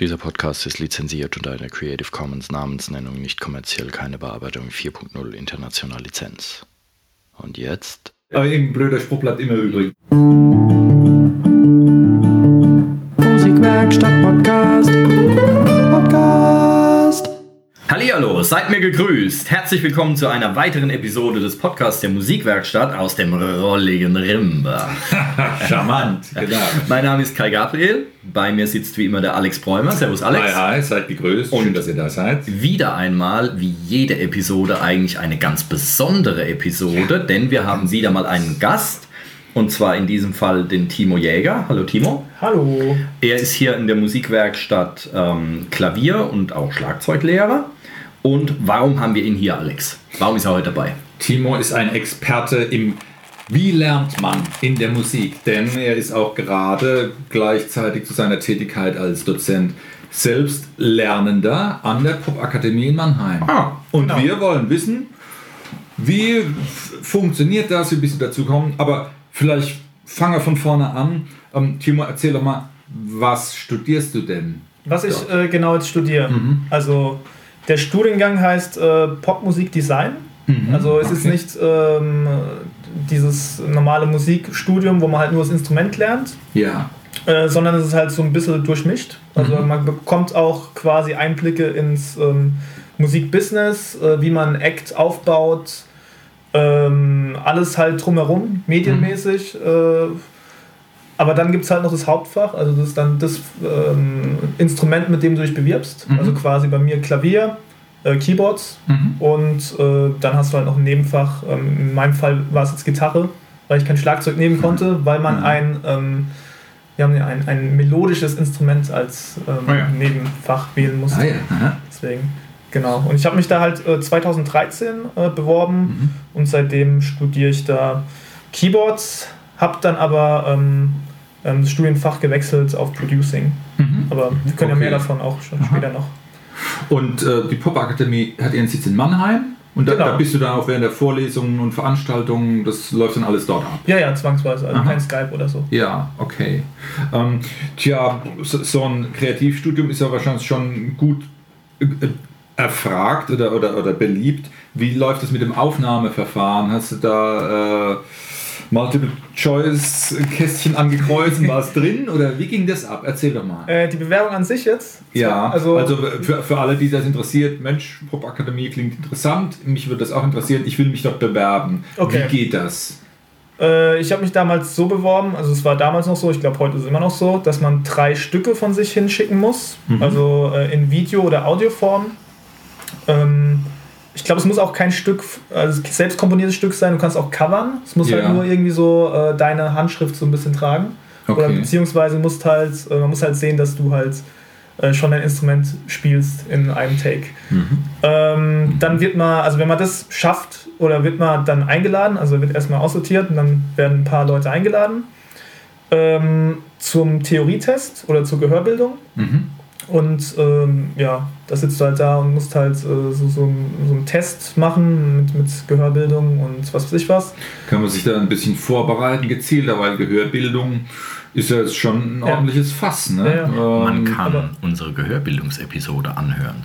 Dieser Podcast ist lizenziert unter einer Creative Commons Namensnennung nicht kommerziell keine Bearbeitung 4.0 international Lizenz. Und jetzt? Aber irgendein blöder Spruch bleibt immer übrig. Seid mir gegrüßt. Herzlich willkommen zu einer weiteren Episode des Podcasts der Musikwerkstatt aus dem rolligen Rimba. Charmant, genau. Mein Name ist Kai Gabriel. Bei mir sitzt wie immer der Alex Bräumer. Servus Alex. Hi, hi, seid gegrüßt. Schön, Und- dass ihr da seid. Wieder einmal, wie jede Episode, eigentlich eine ganz besondere Episode, denn wir haben wieder mal einen Gast. Und zwar in diesem Fall den Timo Jäger. Hallo Timo. Hallo. Er ist hier in der Musikwerkstatt ähm, Klavier- und auch Schlagzeuglehrer. Und warum haben wir ihn hier, Alex? Warum ist er heute dabei? Timo ist ein Experte im Wie lernt man in der Musik? Denn er ist auch gerade gleichzeitig zu seiner Tätigkeit als Dozent selbst Lernender an der Popakademie in Mannheim. Ah, Und genau. wir wollen wissen, wie funktioniert das, wie bist du dazu gekommen? Aber vielleicht fangen wir von vorne an. Ähm, Timo, erzähl doch mal, was studierst du denn? Was ich äh, genau jetzt studiere. Also der Studiengang heißt äh, Popmusikdesign. Also es ist okay. nicht ähm, dieses normale Musikstudium, wo man halt nur das Instrument lernt, Ja. äh, sondern es ist halt so ein bisschen durchmischt. Also man bekommt auch quasi Einblicke ins ähm, Musikbusiness, äh, wie man Act aufbaut, ähm, alles halt drumherum, medienmäßig. Äh, aber dann gibt es halt noch das Hauptfach, also das ist dann das ähm, Instrument, mit dem du dich bewirbst. Mhm. Also quasi bei mir Klavier, äh, Keyboards Mhm. und äh, dann hast du halt noch ein Nebenfach. Ähm, in meinem Fall war es jetzt Gitarre, weil ich kein Schlagzeug nehmen konnte, weil man Mhm. ein, ähm, wir haben ja ein, ein melodisches Instrument als ähm, Ah ja. Nebenfach wählen musste. Ah ja. Deswegen, genau. Und ich habe mich da halt äh, 2013 äh, beworben Mhm. und seitdem studiere ich da Keyboards, habe dann aber ähm, das Studienfach gewechselt auf Producing. Mhm. Aber wir können ja mehr Okay. davon auch schon Aha. später noch. Und äh, die Popakademie hat ihren Sitz in Mannheim. Und da, Genau. da bist du dann auch während der Vorlesungen und Veranstaltungen, das läuft dann alles dort ab. Ja, ja, zwangsweise, also Aha. kein Skype oder so. Ja, okay. Ähm, tja, so, so ein Kreativstudium ist ja wahrscheinlich schon gut äh, erfragt oder, oder, oder beliebt. Wie läuft es mit dem Aufnahmeverfahren? Hast du da äh, Multiple-Choice-Kästchen angekreuzt und war es drin? Oder wie ging das ab? Erzähl doch mal. Äh, die Bewerbung an sich jetzt? Ja, also, also, für, für alle, die das interessiert, Mensch, Popakademie klingt interessant, mich würde das auch interessieren, ich will mich dort bewerben. Okay. Wie geht das? Äh, ich habe mich damals so beworben, also es war damals noch so, ich glaube heute ist es immer noch so, dass man drei Stücke von sich hinschicken muss, Mhm. also äh, in Video- oder Audioform. Ähm, ich glaube, es muss auch kein Stück, also selbst komponiertes Stück sein, du kannst auch covern. Es muss Ja. halt nur irgendwie so äh, deine Handschrift so ein bisschen tragen. Oder Okay. beziehungsweise musst halt, äh, man muss halt sehen, dass du halt äh, schon ein Instrument spielst in einem Take. Mhm. Ähm, dann wird man, also wenn man das schafft, oder wird man dann eingeladen, also wird erstmal aussortiert und dann werden ein paar Leute eingeladen ähm, zum Theorietest oder zur Gehörbildung. Mhm. Und ähm, ja, da sitzt du halt da und musst halt äh, so, so, so einen Test machen mit, mit Gehörbildung und was weiß ich was. Kann man sich da ein bisschen vorbereiten, gezielter, weil Gehörbildung ist ja jetzt schon ein Ja. ordentliches Fass. Ne? Ja, ja. Man Ähm, kann aber- unsere Gehörbildungsepisode anhören.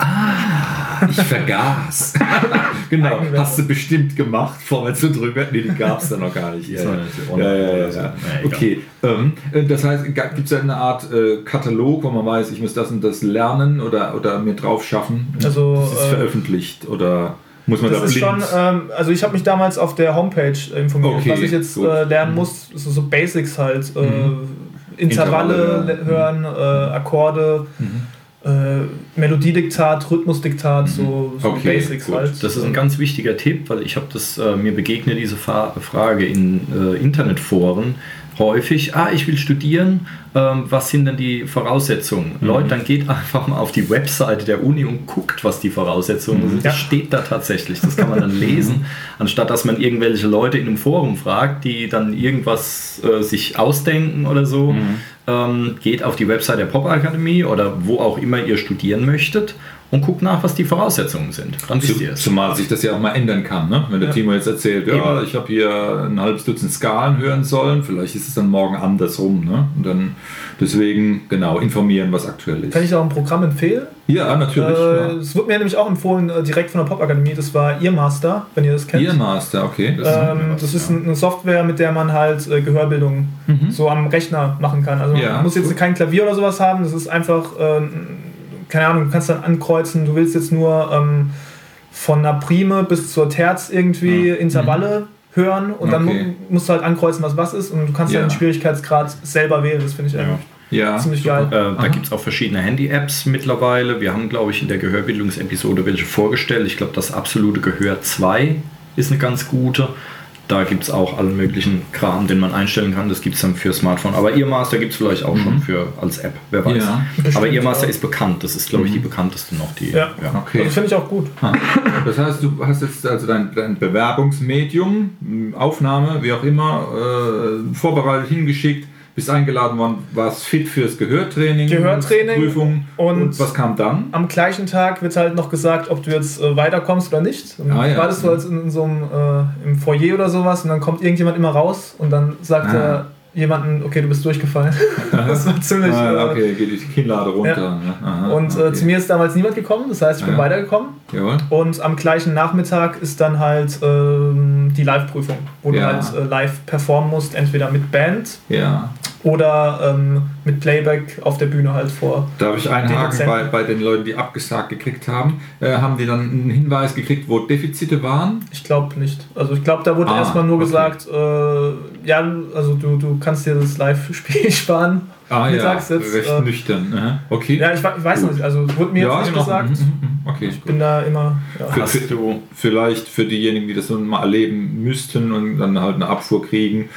ich vergaß. genau, hast du bestimmt gemacht, vorwärts und rückwärts. Nee, die gab es da noch gar nicht. Ja, So, ja. Ja. Ja, egal. Okay, ähm, äh, das heißt, gibt es eine Art äh, Katalog, wo man weiß, ich muss das und das lernen oder, oder mir drauf schaffen? Also, das ist äh, veröffentlicht oder muss man Das da ist blind? schon, ähm, also ich habe mich damals auf der Homepage äh, informiert, Okay, was ich jetzt äh, lernen Mhm. muss, so, so Basics halt, äh, Mhm. Intervalle, Intervalle, le- hören, äh, Akkorde, Mhm. äh, Melodiediktat, Rhythmusdiktat, so, so Okay, Basics gut. halt. Das ist ein ganz wichtiger Tipp, weil ich habe das, äh, mir begegnet diese Fa Frage in äh, Internetforen häufig, ah, ich will studieren, ähm, was sind denn die Voraussetzungen? Leute, dann geht einfach mal auf die Webseite der Uni und guckt, was die Voraussetzungen sind. Das Ja. steht da tatsächlich, das kann man dann lesen, anstatt dass man irgendwelche Leute in einem Forum fragt, die dann irgendwas äh, sich ausdenken oder so. Ähm, geht auf die Webseite der Popakademie oder wo auch immer ihr studieren möchtet und guckt nach, was die Voraussetzungen sind. Dann wisst ihr Zu- es. Zumal sich das ja auch mal ändern kann. Ne? Wenn der Timo jetzt erzählt, ja, ich habe hier ein halbes Dutzend Skalen hören sollen, vielleicht ist es dann morgen andersrum. Ne? Und dann deswegen genau informieren, was aktuell ist. Kann ich auch ein Programm empfehlen? Ja, natürlich. Äh, Es wurde mir nämlich auch empfohlen, äh, direkt von der Popakademie. Das war Earmaster, wenn ihr das kennt. ja. Earmaster, okay. Das Ähm, das ist ein- eine Software, mit der man halt äh, Gehörbildung so am Rechner machen kann. Also Mhm. Ja, man muss jetzt cool. kein Klavier oder sowas haben. Das ist einfach, ähm, keine Ahnung, du kannst dann ankreuzen, du willst jetzt nur ähm, von einer Prime bis zur Terz irgendwie Intervalle hören und dann Mhm. Okay. mu musst du halt ankreuzen, was was ist und du kannst Ja. dann den Schwierigkeitsgrad selber wählen. Das finde ich eigentlich ja. ziemlich geil. Äh, da gibt es auch verschiedene Handy-Apps mittlerweile. Wir haben, glaube ich, in der Gehörbildungsepisode welche vorgestellt. Ich glaube, das absolute Gehör 2 ist eine ganz gute. Da gibt es auch allen möglichen Kram, den man einstellen kann. Das gibt es dann für Smartphone. Aber Earmaster gibt es vielleicht auch schon für als App, wer weiß. Ja. Aber Earmaster ja. ist bekannt. Das ist, glaube ich, die bekannteste noch. Die, Ja. Okay. Also finde ich auch gut. Ah. Das heißt, du hast jetzt also dein, dein Bewerbungsmedium, Aufnahme, wie auch immer, äh, vorbereitet, hingeschickt, bist eingeladen worden, warst fit fürs Gehörtraining, Gehörtraining Prüfung und- und, was kam dann? Am gleichen Tag wird halt noch gesagt, ob du jetzt äh, weiterkommst oder nicht. Und Ah, ja. Wartest du halt in, so einem äh, im Foyer oder sowas und dann kommt irgendjemand immer raus und dann sagt Ah. er jemanden, okay, du bist durchgefallen. das war ziemlich. Ah, äh, okay, geht die Kinnlade runter. Ja. Ne? Aha, Und äh, okay. zu mir ist damals niemand gekommen, das heißt, ich bin Ja. weitergekommen. Jawohl. Und am gleichen Nachmittag ist dann halt ähm, die Live-Prüfung, wo Ja. du halt äh, live performen musst, entweder mit Band Ja. oder ähm, mit Playback auf der Bühne halt vor. Darf ich einhaken Dezent. bei, bei den Leuten, die abgesagt gekriegt haben? Äh, haben die dann einen Hinweis gekriegt, wo Defizite waren? Ich glaube nicht. Also ich glaube, da wurde Ah, erstmal nur okay. gesagt, äh, ja, also du, du kannst dir das Live-Spiel sparen. Ah Mittags ja, jetzt, recht äh, nüchtern. Aha. Okay. Ja, ich, ich weiß noch nicht, also wurde mir jetzt nicht gesagt. Mhm, mhm. Okay, Ich bin da immer. Ja. Für- Hast du Vielleicht für diejenigen, die das nun mal erleben müssten und dann halt eine Abfuhr kriegen,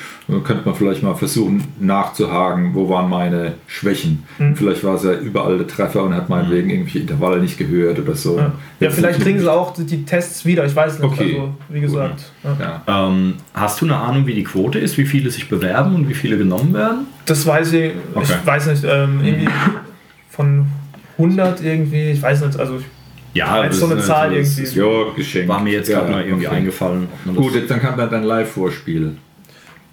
könnte man vielleicht mal versuchen nachzuhaken, wo waren meine Schwächen. Mhm. Vielleicht war es ja überall der Treffer und hat meinetwegen irgendwelche Intervalle nicht gehört oder so. Ja, ja vielleicht kriegen sie auch die- die Tests wieder, ich weiß nicht. Okay. Also, wie gesagt. Ja. Ja. Ähm, hast du eine Ahnung, wie die Quote ist, wie viele sich bewerben und wie viele genommen werden? Das weiß ich, Okay. ich weiß nicht, ähm, irgendwie von 100 irgendwie, ich weiß nicht, also ich, Ja, Als so eine Zahl das irgendwie. ist- Ja, geschenkt. war mir jetzt ja, gerade mal irgendwie okay. eingefallen. man das- Gut, jetzt dann kam dann dein Live-Vorspiel.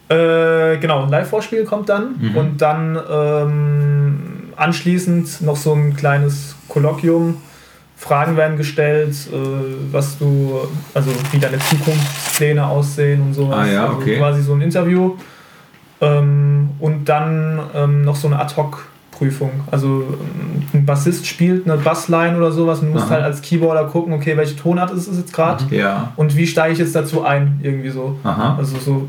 Äh, genau, ein Live-Vorspiel kommt dann Mhm. und dann ähm, anschließend noch so ein kleines Kolloquium. Fragen werden gestellt, äh, was du, also wie deine Zukunftspläne aussehen und sowas. Ah ja, also okay. quasi so ein Interview. Ähm, und dann ähm, noch so eine Ad-Hoc-Prüfung. Also ähm, ein Bassist spielt eine Bassline oder sowas und du musst Aha. halt als Keyboarder gucken, okay, welche Tonart ist es jetzt gerade Ja. und wie steige ich jetzt dazu ein, irgendwie so. Aha. Also so,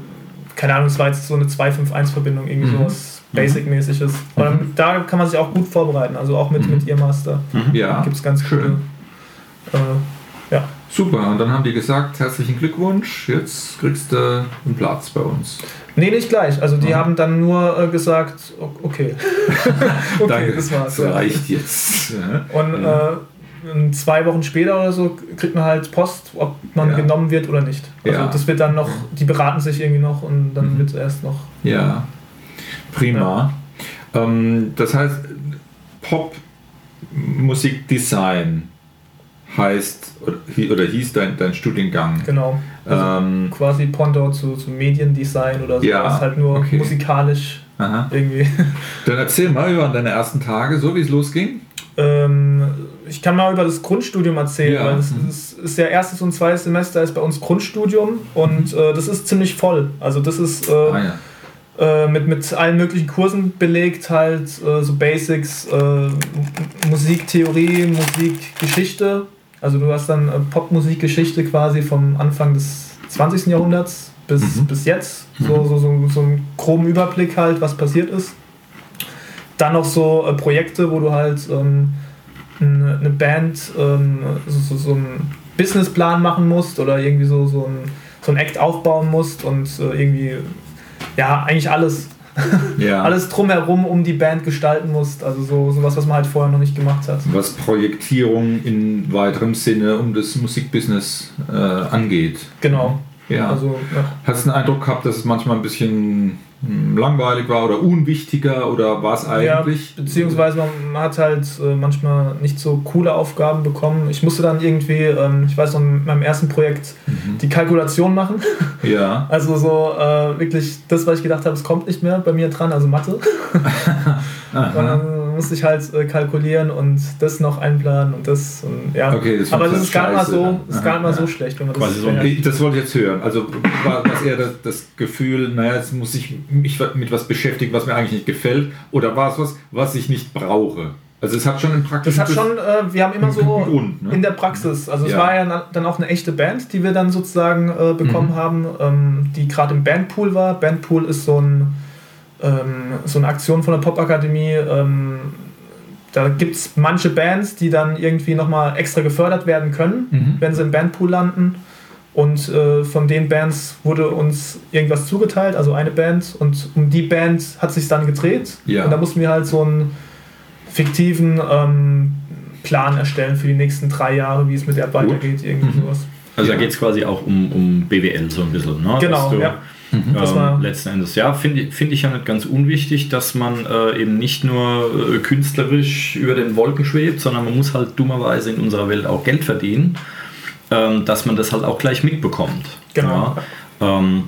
keine Ahnung, es war jetzt so eine 2-5-1-Verbindung, irgendwie Mhm. sowas Basic-mäßiges. Aber da kann man sich auch gut vorbereiten, also auch mit, Mhm. mit Earmaster Ja. gibt es ganz Schön. gute. Äh. Super, und dann haben die gesagt, herzlichen Glückwunsch, jetzt kriegst du einen Platz bei uns. Nee, nicht gleich. Also die Mhm. haben dann nur äh, gesagt, okay. okay, Danke, das war's. das ja. reicht jetzt. Ja. Und äh, zwei Wochen später oder so kriegt man halt Post, ob man Ja. genommen wird oder nicht. Also das wird dann noch, die beraten sich irgendwie noch und dann Mhm. wird erst noch. Ja, prima. Ähm, das heißt, Popmusikdesign heißt oder hi- oder hieß dein, dein Studiengang. Genau. Also Ähm, quasi Pendant zu, zu Mediendesign oder so. Ja, Das ist halt nur okay. musikalisch aha. irgendwie. Dann erzähl mal über deine ersten Tage, so wie es losging. ähm, ich kann mal über das Grundstudium erzählen, Ja. weil das Mhm. ist, ist ja erstes und zweites Semester ist bei uns Grundstudium und äh, das ist ziemlich voll. Also das ist äh, Ah ja. äh, mit, mit allen möglichen Kursen belegt, halt äh, so Basics, äh, Musiktheorie, Musikgeschichte. Also du hast dann äh, Popmusikgeschichte quasi vom Anfang des 20. Jahrhunderts bis, Mhm. bis jetzt. So, so, so, so einen groben Überblick halt, was passiert ist. Dann noch so äh, Projekte, wo du halt ähm, eine, eine Band ähm, so, so, so einen Businessplan machen musst oder irgendwie so, so ein, so ein Act aufbauen musst und äh, irgendwie ja, eigentlich alles. ja. Alles drumherum um die Band gestalten musst. Also so sowas, was man halt vorher noch nicht gemacht hat. Was Projektierung in weiterem Sinne um das Musikbusiness äh, angeht. Genau. Ja. Also, ja. Hast du den Eindruck gehabt, dass es manchmal ein bisschen langweilig war oder unwichtiger oder war es eigentlich? Ja, beziehungsweise man, man hat halt äh, manchmal nicht so coole Aufgaben bekommen. Ich musste dann irgendwie, ähm, ich weiß noch, mit meinem ersten Projekt Mhm. die Kalkulation machen. Ja. Also so äh, wirklich das, was ich gedacht habe, es kommt nicht mehr bei mir dran, also Mathe. Musste ich halt äh, kalkulieren und das noch einplanen und das und ja. Okay, das Aber das ist gar nicht mal so, ist gar nicht mal Aha, so ja. schlecht, wenn man das Quasi so ein beherrscht. Ich- Das wollte ich jetzt hören. Also war das eher das, das Gefühl, naja, jetzt muss ich mich mit was beschäftigen, was mir eigentlich nicht gefällt, oder war es was, was ich nicht brauche? Also es hat schon einen praktischen Das hat schon, äh, wir haben immer so Grund, ne? in der Praxis, also es Ja. war ja dann auch eine echte Band, die wir dann sozusagen äh, bekommen Mhm. haben, ähm, die gerade im Bandpool war. Bandpool ist so, ein, ähm, so eine Aktion von der Popakademie. Ähm, da gibt es manche Bands, die dann irgendwie nochmal extra gefördert werden können, Mhm. wenn sie im Bandpool landen. Und äh, von den Bands wurde uns irgendwas zugeteilt, also eine Band. Und um die Band hat sich dann gedreht. Ja. Und da mussten wir halt so einen fiktiven ähm, Plan erstellen für die nächsten drei Jahre, wie es mit der weitergeht, irgendwie Mhm. sowas. Also Ja. da geht es quasi auch um, um BWL so ein bisschen. Ne? Genau, du, ja. Das war- Ähm, letzten Endes. Ja, finde ich- finde ich ja nicht ganz unwichtig, dass man äh, eben nicht nur äh, künstlerisch über den Wolken schwebt, sondern man muss halt dummerweise in unserer Welt auch Geld verdienen, ähm, dass man das halt auch gleich mitbekommt. Genau. Ja, ähm,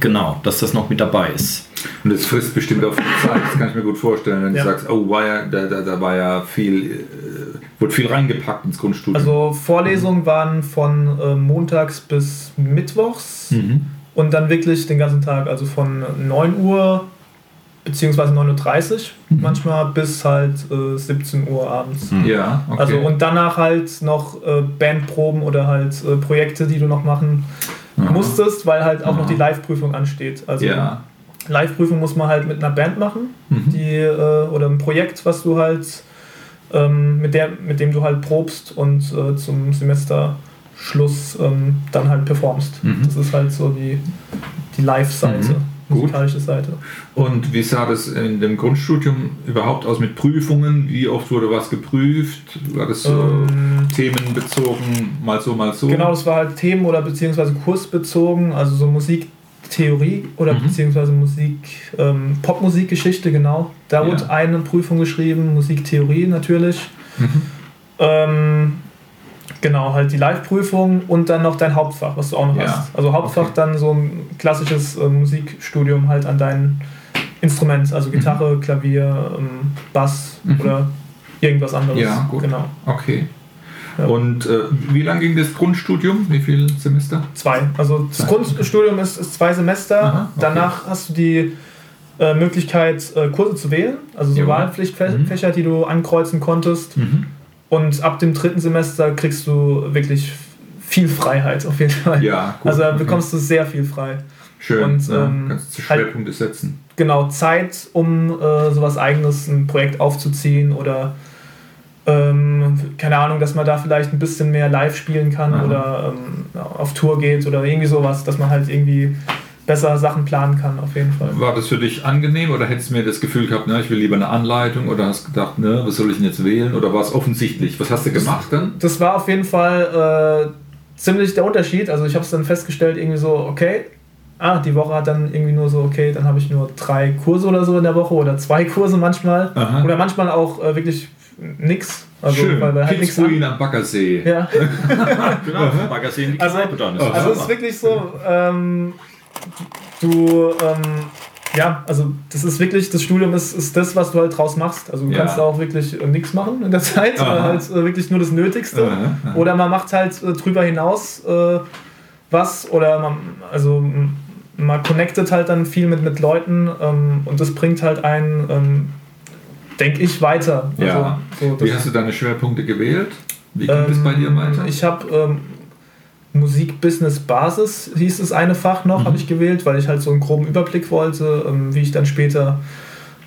genau, dass das noch mit dabei ist. Und das frisst bestimmt auch viel Zeit, das kann ich mir gut vorstellen, wenn Ja. du sagst, oh, war ja, da, da, da war ja viel, äh, wurde viel reingepackt ins Grundstudium. Also Vorlesungen waren von äh, montags bis mittwochs mhm. Und dann wirklich den ganzen Tag, also von 9 Uhr beziehungsweise 9.30 Uhr Mhm. manchmal bis halt äh, 17 Uhr abends. Ja, okay. Also und danach halt noch äh, Bandproben oder halt äh, Projekte, die du noch machen Aha. musstest, weil halt auch Aha. noch die Live-Prüfung ansteht. Also ja. Live-Prüfung muss man halt mit einer Band machen, Mhm. die äh, oder ein Projekt, was du halt ähm, mit der, mit dem du halt probst und äh, zum Semesterschluss ähm, dann halt performst. Mhm. Das ist halt so die, die Live-Seite, Mhm. Gut. musikalische Seite. Und wie sah das in dem Grundstudium überhaupt aus mit Prüfungen? Wie oft wurde was geprüft? War das so Ähm, themenbezogen, mal so, mal so? Genau, das war halt Themen- oder beziehungsweise kursbezogen, also so Musiktheorie oder Mhm. beziehungsweise Musik, ähm, Popmusikgeschichte, genau. Da Ja. wurde eine Prüfung geschrieben, Musiktheorie natürlich. Mhm. Ähm, genau, halt die Live-Prüfung und dann noch dein Hauptfach, was du auch noch Ja. hast. Also Hauptfach Okay. dann so ein klassisches äh, Musikstudium halt an dein Instrument, also Gitarre, Klavier, ähm, Bass Mhm. oder irgendwas anderes. Ja, gut. Genau. Okay. Ja. Und äh, wie lang ging das Grundstudium? Wie viele Semester? Zwei. Also das Zwei. Grundstudium ist, ist zwei Semester. Aha, okay. Danach hast du die äh, Möglichkeit, äh, Kurse zu wählen. Also so. Wahlpflichtfächer, Mhm. die du ankreuzen konntest. Und ab dem dritten Semester kriegst du wirklich viel Freiheit auf jeden Fall. Ja, gut. also da okay. bekommst du sehr viel frei. Schön. und, ja, ähm, kannst du halt- Schwerpunkte setzen. Genau, Zeit, um äh, sowas eigenes, ein Projekt aufzuziehen oder ähm, keine Ahnung, dass man da vielleicht ein bisschen mehr live spielen kann Aha. oder ähm, auf Tour geht oder irgendwie sowas, dass man halt irgendwie besser Sachen planen kann, auf jeden Fall. War das für dich angenehm oder hättest du mir das Gefühl gehabt, ne, ich will lieber eine Anleitung oder hast gedacht, ne, was soll ich denn jetzt wählen oder war es offensichtlich? Was hast du gemacht dann? Das war auf jeden Fall äh, ziemlich der Unterschied. Also ich habe es dann festgestellt, irgendwie so, okay, ah, die Woche hat dann irgendwie nur so, okay, dann habe ich nur drei Kurse oder so in der Woche oder zwei Kurse manchmal. Aha. Oder manchmal auch äh, wirklich nix. Also, Schön. weil halt nichts an. am Baggersee. Ja. Genau, Baggersee in die Also- dann. also Also es ist wirklich so, ähm, du, ähm, ja, also das ist wirklich, das Studium ist, ist das, was du halt draus machst. Also du Ja. kannst da auch wirklich äh, nichts machen in der Zeit, Aha. oder halt äh, wirklich nur das Nötigste. Aha, aha. Oder man macht halt äh, drüber hinaus äh, was oder man, also man connectet halt dann viel mit, mit Leuten ähm, und das bringt halt einen, ähm, denke ich, weiter. Ja. Also, so, Wie hast du deine Schwerpunkte gewählt? Wie ging das bei dir ähm, weiter? Ich habe ähm, Musik-Business-Basis, hieß es eine Fach noch, Mhm. habe ich gewählt, weil ich halt so einen groben Überblick wollte, ähm, wie ich dann später,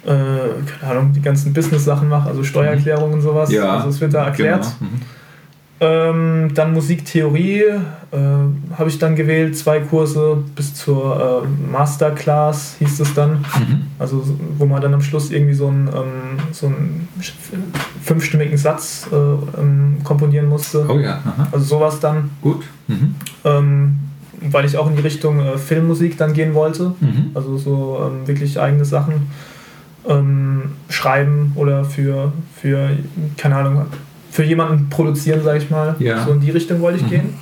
äh, keine Ahnung, die ganzen Business-Sachen mache, also Steuererklärungen und sowas. ja, Also es wird da erklärt. Genau. Mhm. Ähm, dann Musiktheorie äh, habe ich dann gewählt, zwei Kurse bis zur äh, Masterclass hieß es dann. Mhm. Also wo man dann am Schluss irgendwie so einen, ähm, so einen fünfstimmigen Satz äh, ähm, komponieren musste. Oh ja, aha. Also sowas dann. gut. Mhm. Ähm, weil ich auch in die Richtung äh, Filmmusik dann gehen wollte. Mhm. Also so ähm, wirklich eigene Sachen ähm, schreiben oder für, für, keine Ahnung, für jemanden produzieren, sag ich mal. Ja. So in die Richtung wollte ich Mhm. gehen.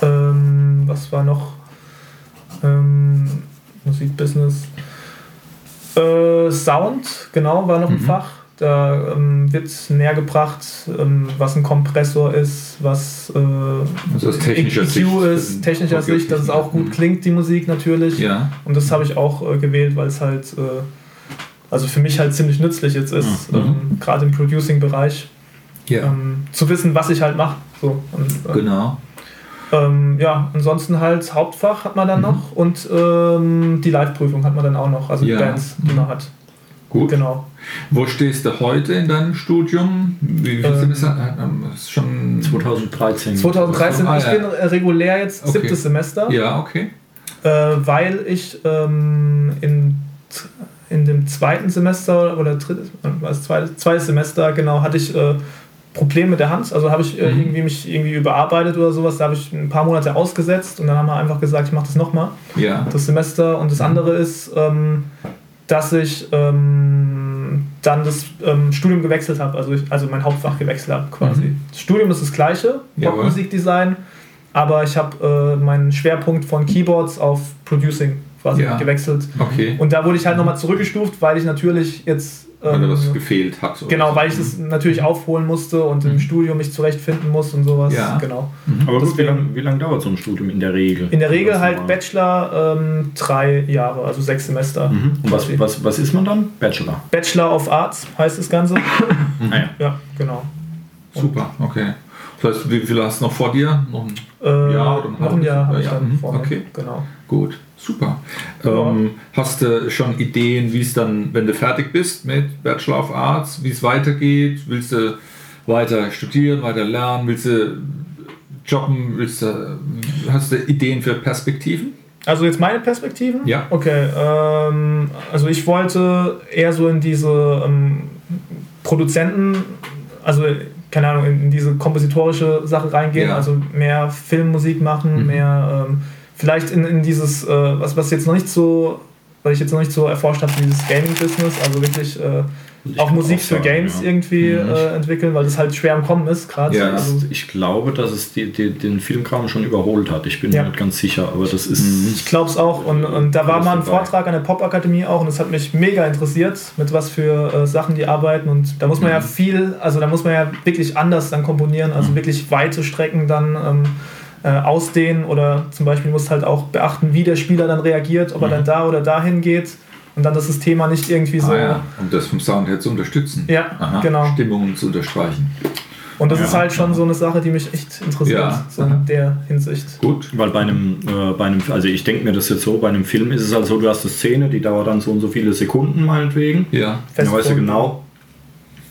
Ähm, was war noch? Ähm, Musikbusiness. Äh, Sound, genau, war noch ein Mhm. Fach. Da ähm, wird näher gebracht, ähm, was ein Kompressor ist, was äh, Also aus technischer EQ Sicht. ist, technischer Okay, Sicht, dass es auch gut Mhm. klingt, die Musik natürlich. Ja. Und das habe ich auch äh, gewählt, weil es halt, äh, also für mich halt ziemlich nützlich jetzt ist, Mhm. ähm, gerade im Producing-Bereich, Ja. ähm, zu wissen, was ich halt mache. So. Und, äh, Genau. ähm, ja, ansonsten halt Hauptfach hat man dann Mhm. noch und ähm, die Live-Prüfung hat man dann auch noch, also Ja. die Bands, die Mhm. man hat. Gut. Genau. Wo stehst du heute in deinem Studium? Wie viel Ähm, Semester? Äh, Ist schon 2013. 2013, Ah, ich ja. bin äh, regulär jetzt Okay. siebtes Semester. Ja, okay. äh, weil ich ähm, in, in dem zweiten Semester oder drittes, was zweites, zweites Semester genau hatte ich äh, Probleme mit der Hand. Also habe ich äh, Mhm. irgendwie mich irgendwie überarbeitet oder sowas. Da habe ich ein paar Monate ausgesetzt und dann haben wir einfach gesagt, ich mache das nochmal, Ja. das Semester. Und das andere ist, ähm, dass ich ähm, dann das ähm, Studium gewechselt habe, also, ich, also mein Hauptfach gewechselt habe quasi. Mhm. Das Studium ist das gleiche, Jawohl. Popmusikdesign, aber ich habe äh, meinen Schwerpunkt von Keyboards auf Producing quasi Ja. gewechselt. Okay. Und da wurde ich halt nochmal zurückgestuft, weil ich natürlich jetzt. Weil ähm, was gefehlt hat. oder genau, so. weil ich das natürlich aufholen musste und im Mhm. Studium mich zurechtfinden muss und sowas. Ja. Genau. Mhm. Aber gut, wie Deswegen- lange wie lang dauert so ein Studium in der Regel? In der Regel halt. Bachelor ähm, drei Jahre, also sechs Semester. Mhm. Und was, was, was ist man dann? Bachelor. Bachelor of Arts heißt das Ganze. Ah, ja. Ja, genau. Super, okay. Das heißt, wie viel hast du noch vor dir? Noch ein Äh, Jahr oder noch ein Jahr habe ich dann Mhm, vor mir. okay. Genau. Gut, super. Ja. Ähm, hast du schon Ideen, wie es dann, wenn du fertig bist mit Bachelor of Arts, wie es weitergeht? Willst du weiter studieren, weiter lernen? Willst du jobben? Willst du, hast du Ideen für Perspektiven? Also jetzt meine Perspektiven? Ja. Okay, ähm, also ich wollte eher so in diese ähm, Produzenten, also keine Ahnung, in, diese kompositorische Sache reingehen, Ja. also mehr Filmmusik machen, Mhm. mehr ähm, vielleicht in, in dieses, äh, was, was jetzt noch nicht so, was ich jetzt noch nicht so erforscht habe, dieses Gaming-Business, also wirklich äh, auch Musik auch für sagen, Games ja. irgendwie Mhm. äh, entwickeln, weil das halt schwer am Kommen ist gerade. Ja. also, Ich glaube, dass es die, die, den Filmkram schon überholt hat. Ich bin Ja. mir nicht ganz sicher, aber das ist. Ich glaube es auch. Und, und da war mal ein dabei. Vortrag an der Popakademie auch und das hat mich mega interessiert, mit was für äh, Sachen die arbeiten. Und da muss man ja Mhm. viel, also da muss man ja wirklich anders dann komponieren, also wirklich weite Strecken dann ähm, äh, ausdehnen oder zum Beispiel musst halt auch beachten, wie der Spieler dann reagiert, ob er Mhm. dann da oder dahin geht und dann, dass das Thema nicht irgendwie so. Ah, ja. Um das vom Sound her zu unterstützen. Ja, Aha. genau. Stimmungen zu unterstreichen. Und das Ja. ist halt schon so eine Sache, die mich echt interessiert, Ja. so in der Hinsicht. Gut. Weil bei einem, äh, bei einem, also ich denke mir das jetzt so, bei einem Film ist es halt so, du hast eine Szene, die dauert dann so und so viele Sekunden meinetwegen. Ja. Dann weißt du genau,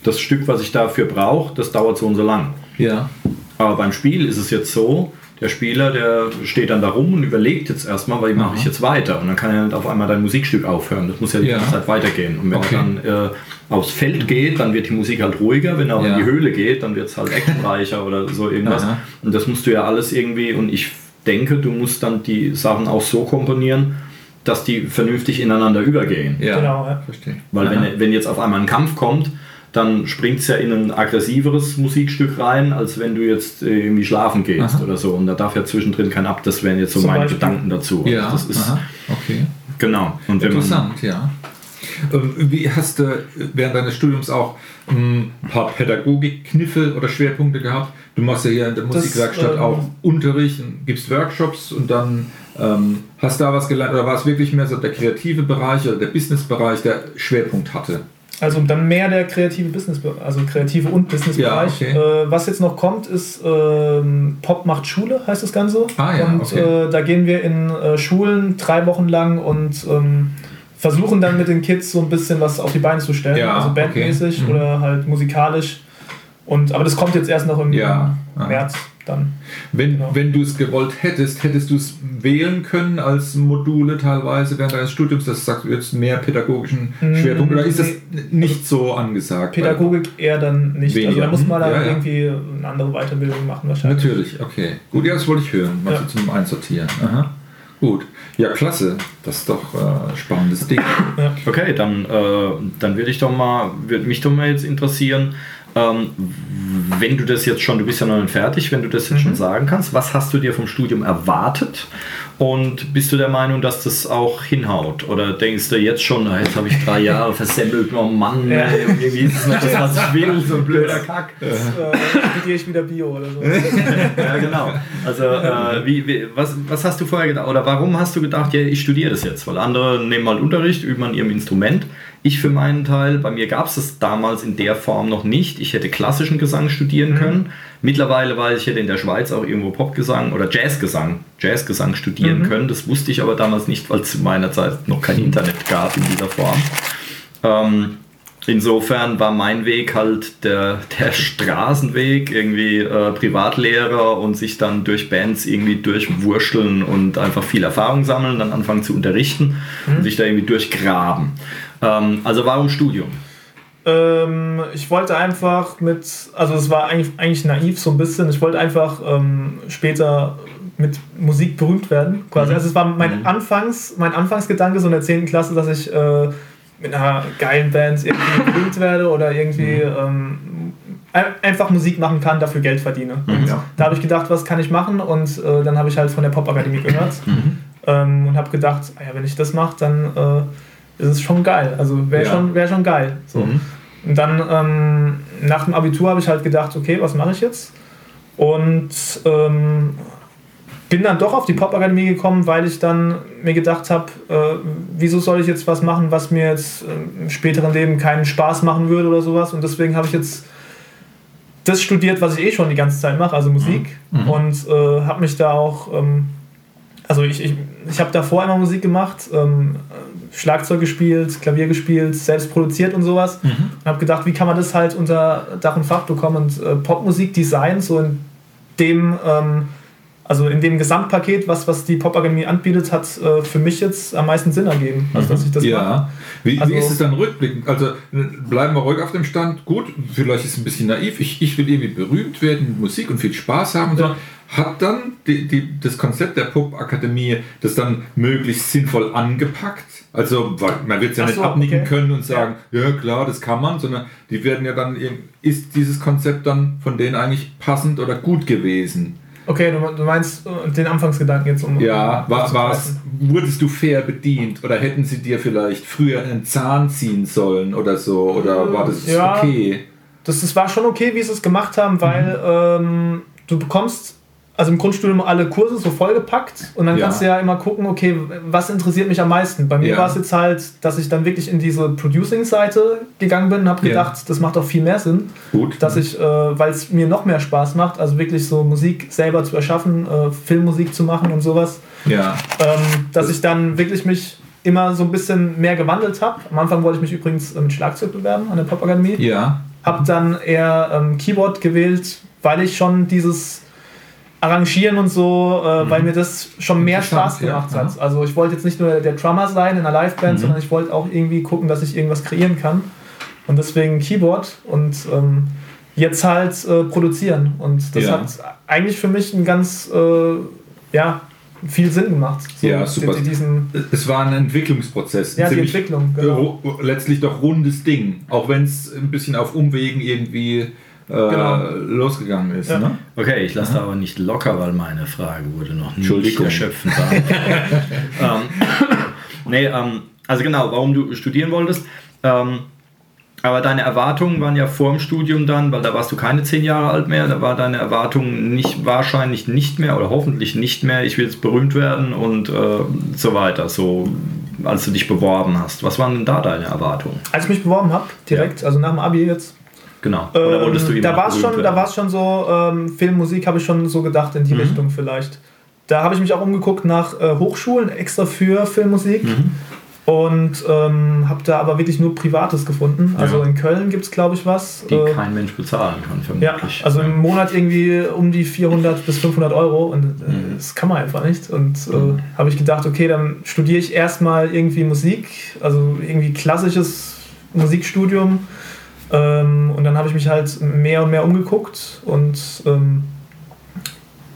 das Stück, was ich dafür brauche, das dauert so und so lang. Ja. Aber beim Spiel ist es jetzt so, der Spieler, der steht dann da rum und überlegt jetzt erstmal, weil mache ich jetzt weiter. Und dann kann er nicht auf einmal dein Musikstück aufhören. Das muss ja die Ja. ganze Zeit weitergehen. Und wenn Okay. er dann äh, aufs Feld geht, dann wird die Musik halt ruhiger. Wenn er Ja. in die Höhle geht, dann wird es halt actionreicher oder so irgendwas. Aha. Und das musst du ja alles irgendwie, und ich denke, du musst dann die Sachen auch so komponieren, dass die vernünftig ineinander übergehen. Ja. Genau, ja. Verstehe. Weil Aha. wenn, wenn jetzt auf einmal ein Kampf kommt, dann springt es ja in ein aggressiveres Musikstück rein, als wenn du jetzt äh, irgendwie schlafen gehst Aha. oder so. Und da darf ja zwischendrin kein Ab. Das wären jetzt so Zum meine Beispiel. Gedanken dazu. Also Ja, das ist aha, okay. genau. Und wenn man, Interessant, ja. Ähm, Wie hast du während deines Studiums auch ähm, ein paar Pädagogikkniffe oder Schwerpunkte gehabt? Du machst ja hier in der Musikwerkstatt ähm, auch Unterricht, und gibst Workshops und dann ähm, hast da was gelernt oder war es wirklich mehr so der kreative Bereich oder der Businessbereich, der Schwerpunkt hatte? Also dann mehr der kreative Business, also kreative und Businessbereich. Ja, okay. äh, was jetzt noch kommt, ist ähm, Pop macht Schule, heißt das Ganze. Ah, ja, und okay. äh, da gehen wir in äh, Schulen drei Wochen lang und ähm, versuchen dann mit den Kids so ein bisschen was auf die Beine zu stellen. Ja, also bandmäßig okay. Mhm. oder halt musikalisch. Und, aber das kommt jetzt erst noch im Ja, ah. Dann. Wenn, Genau. wenn du es gewollt hättest, hättest du es wählen können als Module teilweise während deines Studiums, das sagst du jetzt mehr pädagogischen Mm, Schwerpunkt, oder ist das nicht so angesagt? Pädagogik eher dann nicht. Weniger. Also da muss man Mhm. dann Ja, ja. irgendwie eine andere Weiterbildung machen wahrscheinlich. Natürlich, okay. Gut, ja, das wollte ich hören, mal Ja. so zum Einsortieren. Aha. Gut. Ja, klasse. Das ist doch äh, spannendes Ding. Ja. Okay, dann, äh, dann würde ich doch mal, würde mich doch mal jetzt interessieren, ähm, wenn du das jetzt schon, du bist ja noch nicht fertig, wenn du das jetzt schon sagen kannst, was hast du dir vom Studium erwartet und bist du der Meinung, dass das auch hinhaut? Oder denkst du jetzt schon, na, jetzt habe ich drei Jahre versemmelt, oh Mann, Ja. ey, irgendwie ist es nicht das, was ich will, so ein blöder Kack. Jetzt äh, studiere ich wieder Bio oder so. Ja, genau. Also, äh, wie, wie, was, was hast du vorher gedacht? Oder warum hast du gedacht, ja, ich studiere das jetzt? Weil andere nehmen mal Unterricht, üben an ihrem Instrument. Ich für meinen Teil, bei mir gab es das damals in der Form noch nicht. Ich hätte klassischen Gesang studieren können. Mittlerweile weiß ich, hätte in der Schweiz auch irgendwo Popgesang oder Jazzgesang, Jazzgesang studieren können. Das wusste ich aber damals nicht, weil es zu meiner Zeit noch kein Internet gab in dieser Form. Ähm, insofern war mein Weg halt der, der Straßenweg, irgendwie äh, Privatlehrer und sich dann durch Bands irgendwie durchwurschteln und einfach viel Erfahrung sammeln, dann anfangen zu unterrichten und sich da irgendwie durchgraben. Ähm, also warum Studium? Ähm, ich wollte einfach mit, also es war eigentlich, eigentlich naiv so ein bisschen, ich wollte einfach ähm, später mit Musik berühmt werden. Quasi. Also es war mein Anfangs, mein Anfangsgedanke so in der 10. Klasse, dass ich äh, mit einer geilen Band irgendwie berühmt werde oder irgendwie ähm, ein- einfach Musik machen kann, dafür Geld verdiene. Und Ja. da habe ich gedacht, was kann ich machen? Und äh, dann habe ich halt von der Popakademie gehört ähm, und habe gedacht, ah ja, wenn ich das mache, dann äh, ist es schon geil. Also wäre Ja. schon, wär schon geil. So. Mhm. Und dann ähm, nach dem Abitur habe ich halt gedacht, okay, was mache ich jetzt? Und ähm, bin dann doch auf die Popakademie gekommen, weil ich dann mir gedacht habe, äh, wieso soll ich jetzt was machen, was mir jetzt äh, im späteren Leben keinen Spaß machen würde oder sowas. Und deswegen habe ich jetzt das studiert, was ich eh schon die ganze Zeit mache, also Musik. Und äh, habe mich da auch, ähm, also ich, ich, ich habe davor immer Musik gemacht, ähm, Schlagzeug gespielt, Klavier gespielt, selbst produziert und sowas. Und habe gedacht, wie kann man das halt unter Dach und Fach bekommen und äh, Popmusik, Design, so in dem, ähm, also in dem Gesamtpaket, was, was die Popakademie anbietet, hat äh, für mich jetzt am meisten Sinn ergeben, also dass ich das mache. Ja. Wie, Also- wie ist es dann rückblickend? Also bleiben wir ruhig auf dem Stand. Gut, vielleicht ist es ein bisschen naiv. Ich, ich will irgendwie berühmt werden mit Musik und viel Spaß haben. Und Ja. so. Hat dann die, die, das Konzept der Popakademie das dann möglichst sinnvoll angepackt? Also weil man wird es ja Ach nicht so, abnicken okay. können und sagen, ja. klar, das kann man, sondern die werden ja dann, eben- ist dieses Konzept dann von denen eigentlich passend oder gut gewesen? Okay, du, meinst äh, den Anfangsgedanken jetzt um. Ja, war, war's, wurdest du fair bedient oder hätten sie dir vielleicht früher einen Zahn ziehen sollen oder so? Oder war das Ja. okay? Das, das war schon okay, wie sie es gemacht haben, weil ähm, du bekommst also im Grundstudium alle Kurse so vollgepackt und dann Ja. kannst du ja immer gucken, okay, was interessiert mich am meisten. Bei mir Ja. war es jetzt halt, dass ich dann wirklich in diese Producing-Seite gegangen bin und habe Ja. gedacht, das macht auch viel mehr Sinn, Gut. dass ich, äh, weil es mir noch mehr Spaß macht, also wirklich so Musik selber zu erschaffen, äh, Filmmusik zu machen und sowas, ja. ähm, dass Das- ich dann wirklich mich immer so ein bisschen mehr gewandelt habe. Am Anfang wollte ich mich übrigens mit Schlagzeug bewerben an der Popakademie Ja. habe dann eher ähm, Keyboard gewählt, weil ich schon dieses Arrangieren und so, äh, weil mir das schon mehr Spaß gemacht ja. hat. Also ich wollte jetzt nicht nur der Drummer sein in einer Liveband, Mhm. sondern ich wollte auch irgendwie gucken, dass ich irgendwas kreieren kann. Und deswegen Keyboard und ähm, jetzt halt äh, produzieren. Und das Ja. hat eigentlich für mich ein ganz, äh, ja, viel Sinn gemacht. So Ja, super. die- Diesen, Es war ein Entwicklungsprozess. ja, die Entwicklung. Genau. ru- letztlich doch rundes Ding. Auch wenn es ein bisschen auf Umwegen irgendwie äh, Genau. losgegangen ist. Ja. Ne? Okay, ich lasse da aber nicht locker, weil meine Frage wurde noch nicht erschöpfend ähm, nee, ähm, also genau, warum du studieren wolltest. Ähm, aber deine Erwartungen waren ja vor dem Studium dann, weil da warst du keine zehn Jahre alt mehr, da war deine Erwartung nicht wahrscheinlich nicht mehr oder hoffentlich nicht mehr, ich will jetzt berühmt werden und äh, so weiter, so als du dich beworben hast. Was waren denn da deine Erwartungen? Als ich mich beworben habe, direkt, also nach dem Abi jetzt, Genau. Oder wolltest du Ähm, immer da war es schon, da schon so, ähm, Filmmusik habe ich schon so gedacht in die Mhm. Richtung vielleicht. Da habe ich mich auch umgeguckt nach äh, Hochschulen extra für Filmmusik. Mhm. und ähm, habe da aber wirklich nur Privates gefunden. Also Ja. in Köln gibt es, glaube ich, was. Die Äh, kein Mensch bezahlen kann, ja, vermutlich. also im Monat irgendwie um die 400 bis 500 Euro und äh, Mhm. das kann man einfach nicht. Und äh, habe ich gedacht, okay, dann studiere ich erstmal irgendwie Musik, also irgendwie klassisches Musikstudium. Ähm, und dann habe ich mich halt mehr und mehr umgeguckt und ähm,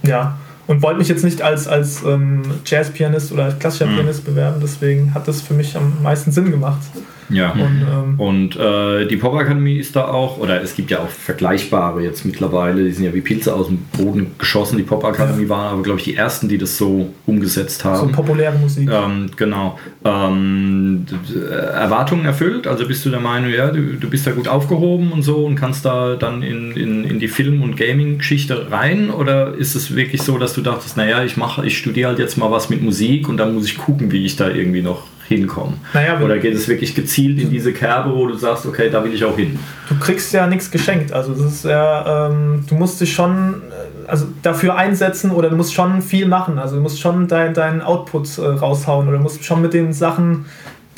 ja, und wollte mich jetzt nicht als, als ähm, Jazzpianist oder als klassischer Mhm. Pianist bewerben, deswegen hat das für mich am meisten Sinn gemacht. ja. Und ähm, Und äh, die Popakademie ist da auch, oder es gibt ja auch vergleichbare jetzt mittlerweile, die sind ja wie Pilze aus dem Boden geschossen. Die Popakademie waren aber, glaube ich, die ersten, die das so umgesetzt so haben. populäre Musik. Ähm, genau. Ähm, d- Erwartungen erfüllt? Also bist du der Meinung, ja, du, du bist da gut aufgehoben und so und kannst da dann in, in, in die Film- und Gaming-Geschichte rein? Oder ist es wirklich so, dass du dachtest, naja, ich mache, ich studiere halt jetzt mal was mit Musik und dann muss ich gucken, wie ich da irgendwie noch hinkomme? Naja, Oder geht es wirklich gezielt in diese Kerbe, wo du sagst, okay, da will ich auch hin? du kriegst ja nichts geschenkt. Also das ist ja, ähm, du musst dich schon äh, also dafür einsetzen oder du musst schon viel machen. Also du musst schon deinen dein Output äh, raushauen oder du musst schon mit den Sachen,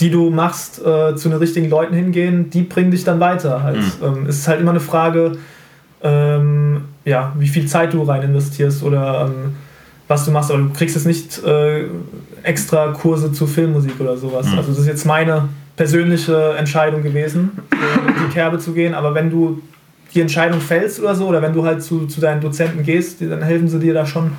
die du machst, äh, zu den richtigen Leuten hingehen, die bringen dich dann weiter. Halt. Ähm, es ist halt immer eine Frage, ähm, ja, wie viel Zeit du rein investierst oder ähm, was du machst, aber du kriegst jetzt nicht äh, extra Kurse zu Filmmusik oder sowas. Also das ist jetzt meine persönliche Entscheidung gewesen, äh, in die Kerbe zu gehen, aber wenn du die Entscheidung fällst oder so, oder wenn du halt zu, zu deinen Dozenten gehst, dann helfen sie dir da schon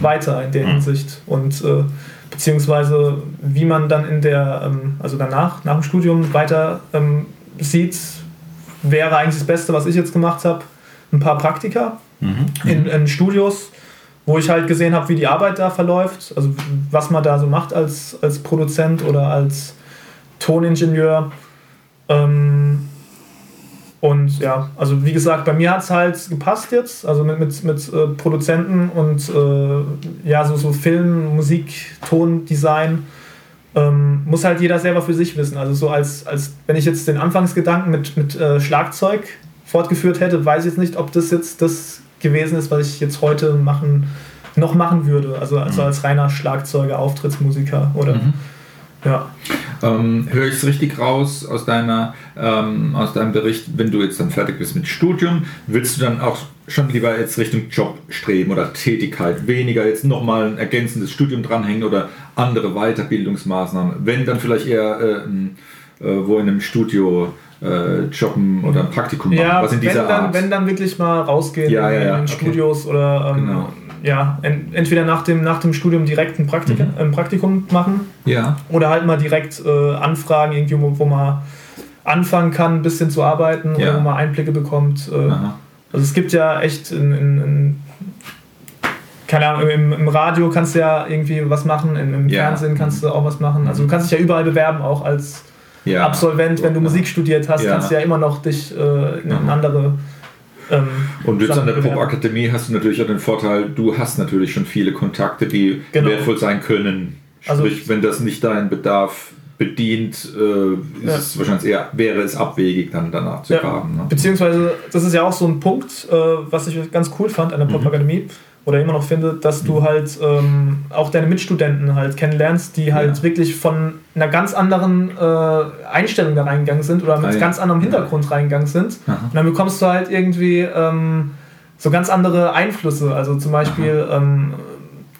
weiter in der Hinsicht. Und äh, beziehungsweise wie man dann in der, ähm, also danach, nach dem Studium weiter ähm, sieht, wäre eigentlich das Beste, was ich jetzt gemacht habe, ein paar Praktika in, in Studios, wo ich halt gesehen habe, wie die Arbeit da verläuft, also was man da so macht als, als Produzent oder als Toningenieur. Ähm, und ja, also wie gesagt, bei mir hat es halt gepasst jetzt, also mit, mit, mit äh, Produzenten und äh, ja, so, so Film, Musik, Tondesign. Ähm, muss halt jeder selber für sich wissen. Also so als, als wenn ich jetzt den Anfangsgedanken mit, mit äh, Schlagzeug fortgeführt hätte, weiß ich jetzt nicht, ob das jetzt das gewesen ist, was ich jetzt heute machen, noch machen würde. Also, also als reiner Schlagzeuger, Auftrittsmusiker oder? Ja. Ähm, höre ich es richtig raus aus, deiner, ähm, aus deinem Bericht, wenn du jetzt dann fertig bist mit Studium, willst du dann auch schon lieber jetzt Richtung Job streben oder Tätigkeit, weniger jetzt nochmal ein ergänzendes Studium dranhängen oder andere Weiterbildungsmaßnahmen, wenn dann vielleicht eher äh, äh, wo in einem Studio äh, jobben oder ein Praktikum machen, Ja, was in wenn dieser dann, Art. wenn dann wirklich mal rausgehen Ja, in, ja, ja, in den okay. Studios oder ähm, Genau. ja, en, entweder nach dem, nach dem Studium direkt ein, Praktika, Mhm. ein Praktikum machen ja, oder halt mal direkt äh, anfragen, irgendwie, wo, man anfangen kann, ein bisschen zu arbeiten oder wo man Einblicke bekommt. Äh, also es gibt ja echt in, in, in keine Ahnung, im, im Radio kannst du ja irgendwie was machen, im, im. Fernsehen kannst du auch was machen. Also du kannst dich ja überall bewerben, auch als ja. Absolvent, wenn du Musik studiert hast, Ja. kannst du ja immer noch dich äh, in Mhm. andere. Ähm, Und jetzt an der. Popakademie hast du natürlich auch den Vorteil, du hast natürlich schon viele Kontakte, die Genau. wertvoll sein können. Also- Sprich, wenn das nicht deinen Bedarf bedient, äh, ist Ja. es wahrscheinlich eher, wäre es abwegig, dann danach zu Ja. fragen. Ne? Beziehungsweise, das ist ja auch so ein Punkt, äh, was ich ganz cool fand an der Popakademie oder immer noch finde, dass du halt ähm, auch deine Mitstudenten halt kennenlernst, die halt Ja. wirklich von einer ganz anderen äh, Einstellung da reingegangen sind oder mit Ah, ja. ganz anderem Hintergrund reingegangen sind. Aha. Und dann bekommst du halt irgendwie ähm, so ganz andere Einflüsse. Also zum Beispiel ähm,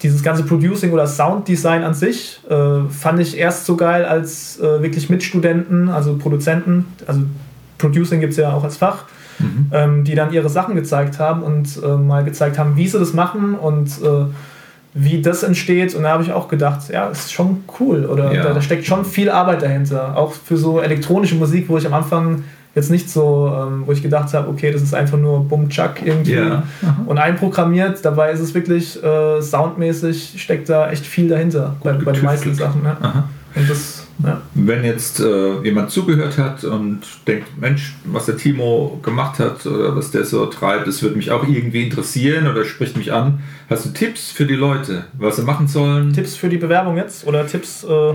dieses ganze Producing oder Sounddesign an sich äh, fand ich erst so geil als äh, wirklich Mitstudenten, also Produzenten, also Producing gibt es ja auch als Fach, ähm, die dann ihre Sachen gezeigt haben und äh, mal gezeigt haben, wie sie das machen und äh, wie das entsteht. Und da habe ich auch gedacht, ja, ist schon cool. Oder Ja. da, da steckt schon viel Arbeit dahinter. Auch für so elektronische Musik, wo ich am Anfang jetzt nicht so, ähm, wo ich gedacht habe, okay, das ist einfach nur Bum Chuck irgendwie Ja. Aha. und einprogrammiert. Dabei ist es wirklich äh, soundmäßig, steckt da echt viel dahinter bei, bei den meisten. Sachen. Ne? Und das, ja. Wenn jetzt äh, jemand zugehört hat und denkt, Mensch, was der Timo gemacht hat oder was der so treibt, das würde mich auch irgendwie interessieren oder spricht mich an. Hast du Tipps für die Leute, was sie machen sollen? Tipps für die Bewerbung jetzt oder Tipps, äh,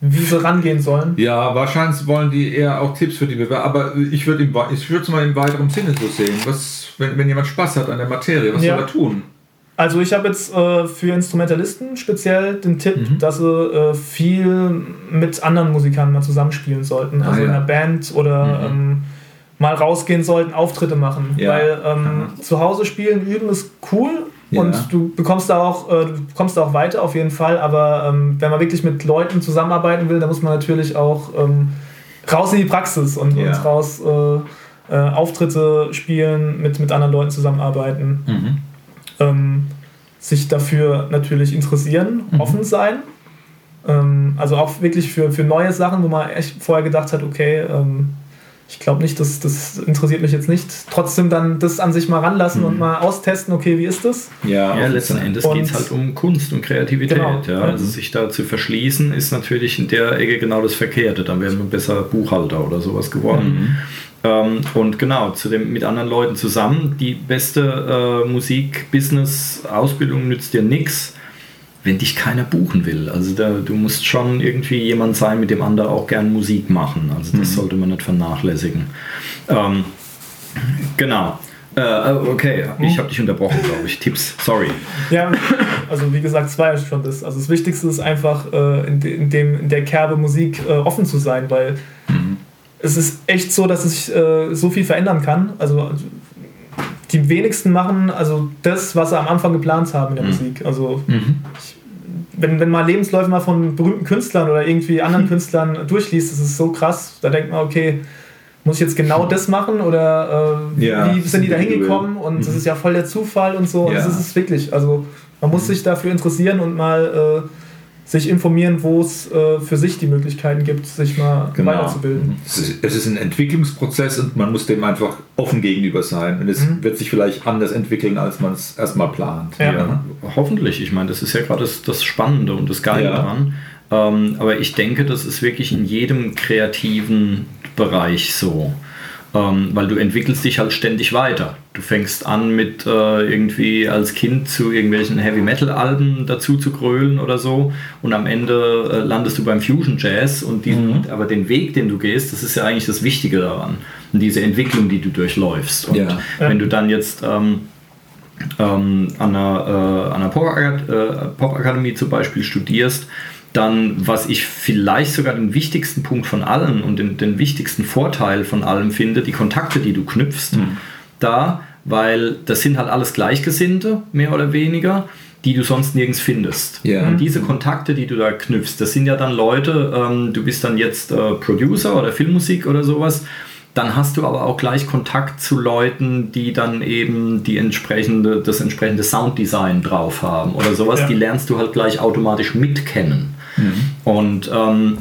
wie sie rangehen sollen? Ja, wahrscheinlich wollen die eher auch Tipps für die Bewerber, aber ich würde ich würde es mal im weiteren Sinne so sehen. Was, wenn, wenn jemand Spaß hat an der Materie, was Ja. soll er tun? Also ich habe jetzt äh, für Instrumentalisten speziell den Tipp, Mhm. dass sie äh, viel mit anderen Musikern mal zusammenspielen sollten. Also Ah, in ja. einer Band oder ähm, mal rausgehen sollten, Auftritte machen. Ja. Weil ähm, zu Hause spielen, üben ist cool Ja. und du bekommst da auch, äh, du bekommst da auch weiter auf jeden Fall. Aber ähm, wenn man wirklich mit Leuten zusammenarbeiten will, dann muss man natürlich auch ähm, raus in die Praxis und, und raus äh, äh, Auftritte spielen, mit, mit anderen Leuten zusammenarbeiten Mhm. Ähm, sich dafür natürlich interessieren, Mhm. offen sein. Ähm, also auch wirklich für, für neue Sachen, wo man echt vorher gedacht hat, okay, ähm, ich glaube nicht, das, das interessiert mich jetzt nicht. Trotzdem dann das an sich mal ranlassen Mhm. und mal austesten, okay, wie ist das? Ja, Ja, letzten Endes geht es halt um Kunst und Kreativität. Genau. Ja. Also sich da zu verschließen, ist natürlich in der Ecke genau das Verkehrte. Dann wären wir besser Buchhalter oder sowas geworden. Mhm. Ähm, und genau, zu dem, mit anderen Leuten zusammen. Die beste äh, Musik-Business-Ausbildung nützt dir nichts, wenn dich keiner buchen will. Also da, du musst schon irgendwie jemand sein, mit dem andere auch gern Musik machen. Also das sollte man nicht vernachlässigen. Ähm, genau. Äh, okay, ich habe dich unterbrochen, glaube ich. Tipps, sorry. Ja, also wie gesagt, ja schon das. Also das Wichtigste ist einfach äh, in, dem, in der Kerbe Musik äh, offen zu sein, weil es ist echt so, dass sich äh, so viel verändern kann. Also die wenigsten machen also das, was sie am Anfang geplant haben in der Musik. Also Mhm. wenn, wenn man Lebensläufe mal von berühmten Künstlern oder irgendwie anderen Künstlern durchliest, das ist so krass. Da denkt man, okay, muss ich jetzt genau das machen oder äh, Ja, wie sind die da hingekommen? Und das ist ja voll der Zufall und so. Und Ja. das ist es wirklich. Also man muss sich dafür interessieren und mal äh, sich informieren, wo es äh, für sich die Möglichkeiten gibt, sich mal Genau. weiterzubilden. Es ist, es ist ein Entwicklungsprozess und man muss dem einfach offen gegenüber sein. Und es wird sich vielleicht anders entwickeln, als man es erstmal plant. Ja. Hoffentlich. Ich meine, das ist ja gerade das, das Spannende und das Geile Ja. daran. Ähm, aber ich denke, das ist wirklich in jedem kreativen Bereich so. Ähm, weil du entwickelst dich halt ständig weiter. Du fängst an mit äh, irgendwie als Kind zu irgendwelchen Heavy Metal Alben dazu zu grölen oder so und am Ende äh, landest du beim Fusion Jazz und diesen, aber den Weg, den du gehst, das ist ja eigentlich das Wichtige daran und diese Entwicklung, die du durchläufst. Und Ja. wenn du dann jetzt ähm, ähm, an einer, äh, an einer äh, Popakademie zum Beispiel studierst, dann, was ich vielleicht sogar den wichtigsten Punkt von allen und den, den wichtigsten Vorteil von allem finde, die Kontakte, die du knüpfst, da, weil das sind halt alles Gleichgesinnte, mehr oder weniger, die du sonst nirgends findest. Ja. Und diese Kontakte, die du da knüpfst, das sind ja dann Leute, ähm, du bist dann jetzt äh, Producer oder Filmmusik oder sowas, dann hast du aber auch gleich Kontakt zu Leuten, die dann eben die entsprechende, das entsprechende Sounddesign drauf haben oder sowas. Ja. Die lernst du halt gleich automatisch mitkennen. Und ähm,